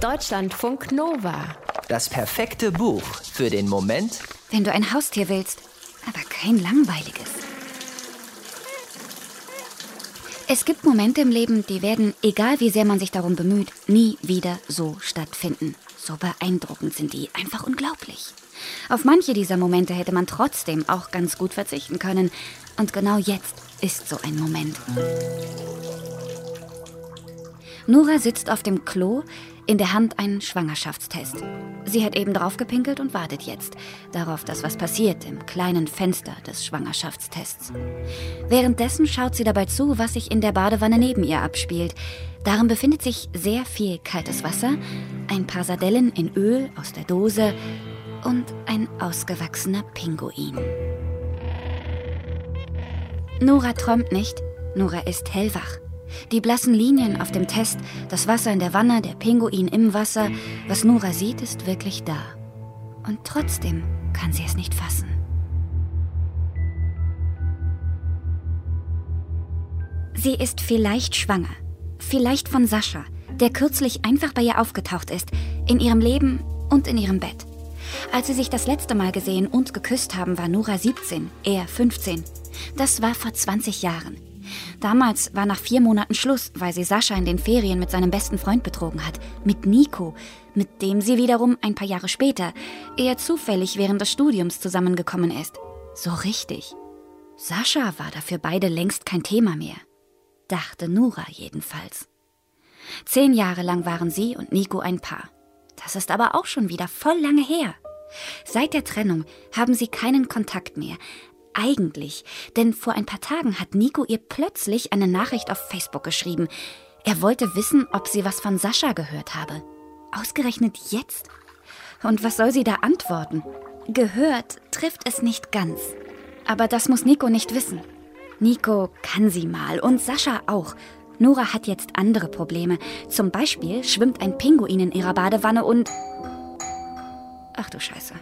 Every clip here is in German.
Deutschlandfunk Nova. Das perfekte Buch für den Moment, Wenn du ein Haustier willst, aber kein langweiliges. Es gibt Momente im Leben, die werden, egal wie sehr man sich darum bemüht, nie wieder so stattfinden. So beeindruckend sind die, einfach unglaublich. Auf manche dieser Momente hätte man trotzdem auch ganz gut verzichten können. Und genau jetzt ist so ein Moment. Nora sitzt auf dem Klo, in der Hand ein Schwangerschaftstest. Sie hat eben drauf gepinkelt und wartet jetzt darauf, dass was passiert im kleinen Fenster des Schwangerschaftstests. Währenddessen schaut sie dabei zu, was sich in der Badewanne neben ihr abspielt. Darin befindet sich sehr viel kaltes Wasser, ein paar Sardellen in Öl aus der Dose und ein ausgewachsener Pinguin. Nora träumt nicht, Nora ist hellwach. Die blassen Linien auf dem Test, das Wasser in der Wanne, der Pinguin im Wasser, was Nora sieht, ist wirklich da. Und trotzdem kann sie es nicht fassen. Sie ist vielleicht schwanger. Vielleicht von Sascha, der kürzlich einfach bei ihr aufgetaucht ist, in ihrem Leben und in ihrem Bett. Als sie sich das letzte Mal gesehen und geküsst haben, war Nora 17, er 15. Das war vor 20 Jahren. Damals war nach vier Monaten Schluss, weil sie Sascha in den Ferien mit seinem besten Freund betrogen hat. Mit Nico, mit dem sie wiederum ein paar Jahre später eher zufällig während des Studiums zusammengekommen ist. So richtig. Sascha war dafür beide längst kein Thema mehr. Dachte Nora jedenfalls. Zehn Jahre lang waren sie und Nico ein Paar. Das ist aber auch schon wieder voll lange her. Seit der Trennung haben sie keinen Kontakt mehr, eigentlich, denn vor ein paar Tagen hat Nico ihr plötzlich eine Nachricht auf Facebook geschrieben. Er wollte wissen, ob sie was von Sascha gehört habe. Ausgerechnet jetzt? Und was soll sie da antworten? Gehört trifft es nicht ganz. Aber das muss Nico nicht wissen. Nico kann sie mal und Sascha auch. Nora hat jetzt andere Probleme. Zum Beispiel schwimmt ein Pinguin in ihrer Badewanne und... Ach du Scheiße.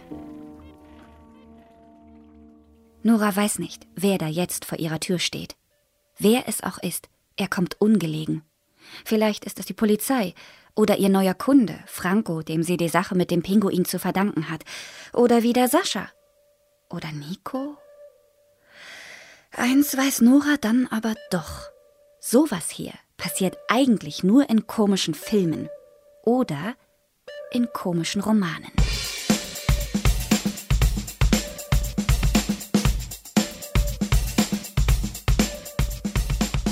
Nora weiß nicht, wer da jetzt vor ihrer Tür steht. Wer es auch ist, er kommt ungelegen. Vielleicht ist es die Polizei oder ihr neuer Kunde, Franco, dem sie die Sache mit dem Pinguin zu verdanken hat. Oder wieder Sascha. Oder Nico? Eins weiß Nora dann aber doch. Sowas hier passiert eigentlich nur in komischen Filmen oder in komischen Romanen.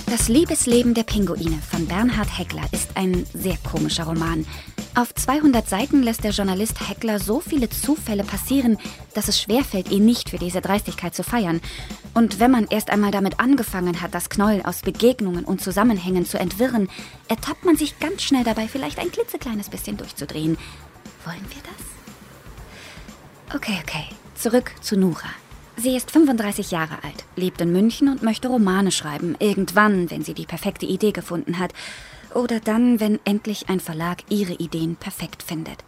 Das Liebesleben der Pinguine von Bernhard Heckler ist ein sehr komischer Roman. Auf 200 Seiten lässt der Journalist Heckler so viele Zufälle passieren, dass es schwerfällt, ihn nicht für diese Dreistigkeit zu feiern. Und wenn man erst einmal damit angefangen hat, das Knäuel aus Begegnungen und Zusammenhängen zu entwirren, ertappt man sich ganz schnell dabei, vielleicht ein klitzekleines bisschen durchzudrehen. Wollen wir das? Okay, okay. Zurück zu Nura. Sie ist 35 Jahre alt, lebt in München und möchte Romane schreiben, irgendwann, wenn sie die perfekte Idee gefunden hat. Oder dann, wenn endlich ein Verlag ihre Ideen perfekt findet.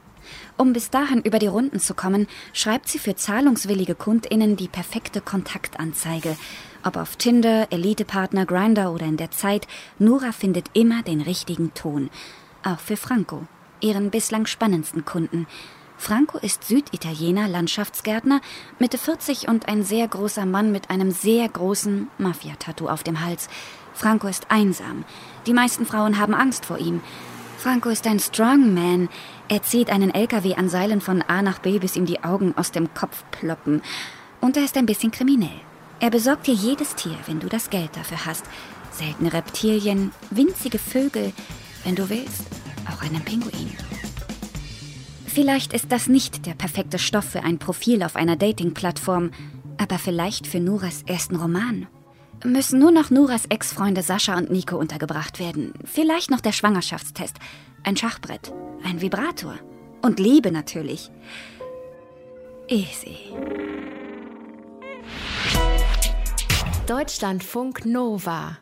Um bis dahin über die Runden zu kommen, schreibt sie für zahlungswillige KundInnen die perfekte Kontaktanzeige. Ob auf Tinder, Elitepartner, Grinder oder in der Zeit, Nora findet immer den richtigen Ton. Auch für Franco, ihren bislang spannendsten Kunden. Franco ist Süditaliener, Landschaftsgärtner, Mitte 40 und ein sehr großer Mann mit einem sehr großen Mafia-Tattoo auf dem Hals. Franco ist einsam. Die meisten Frauen haben Angst vor ihm. Franco ist ein Strongman. Er zieht einen LKW an Seilen von A nach B, bis ihm die Augen aus dem Kopf ploppen. Und er ist ein bisschen kriminell. Er besorgt dir jedes Tier, wenn du das Geld dafür hast. Seltene Reptilien, winzige Vögel, wenn du willst, auch einen Pinguin. Vielleicht ist das nicht der perfekte Stoff für ein Profil auf einer Dating-Plattform, aber vielleicht für Nuras ersten Roman. Müssen nur noch Nuras Ex-Freunde Sascha und Nico untergebracht werden. Vielleicht noch der Schwangerschaftstest. Ein Schachbrett. Ein Vibrator. Und Liebe natürlich. Easy. Deutschlandfunk Nova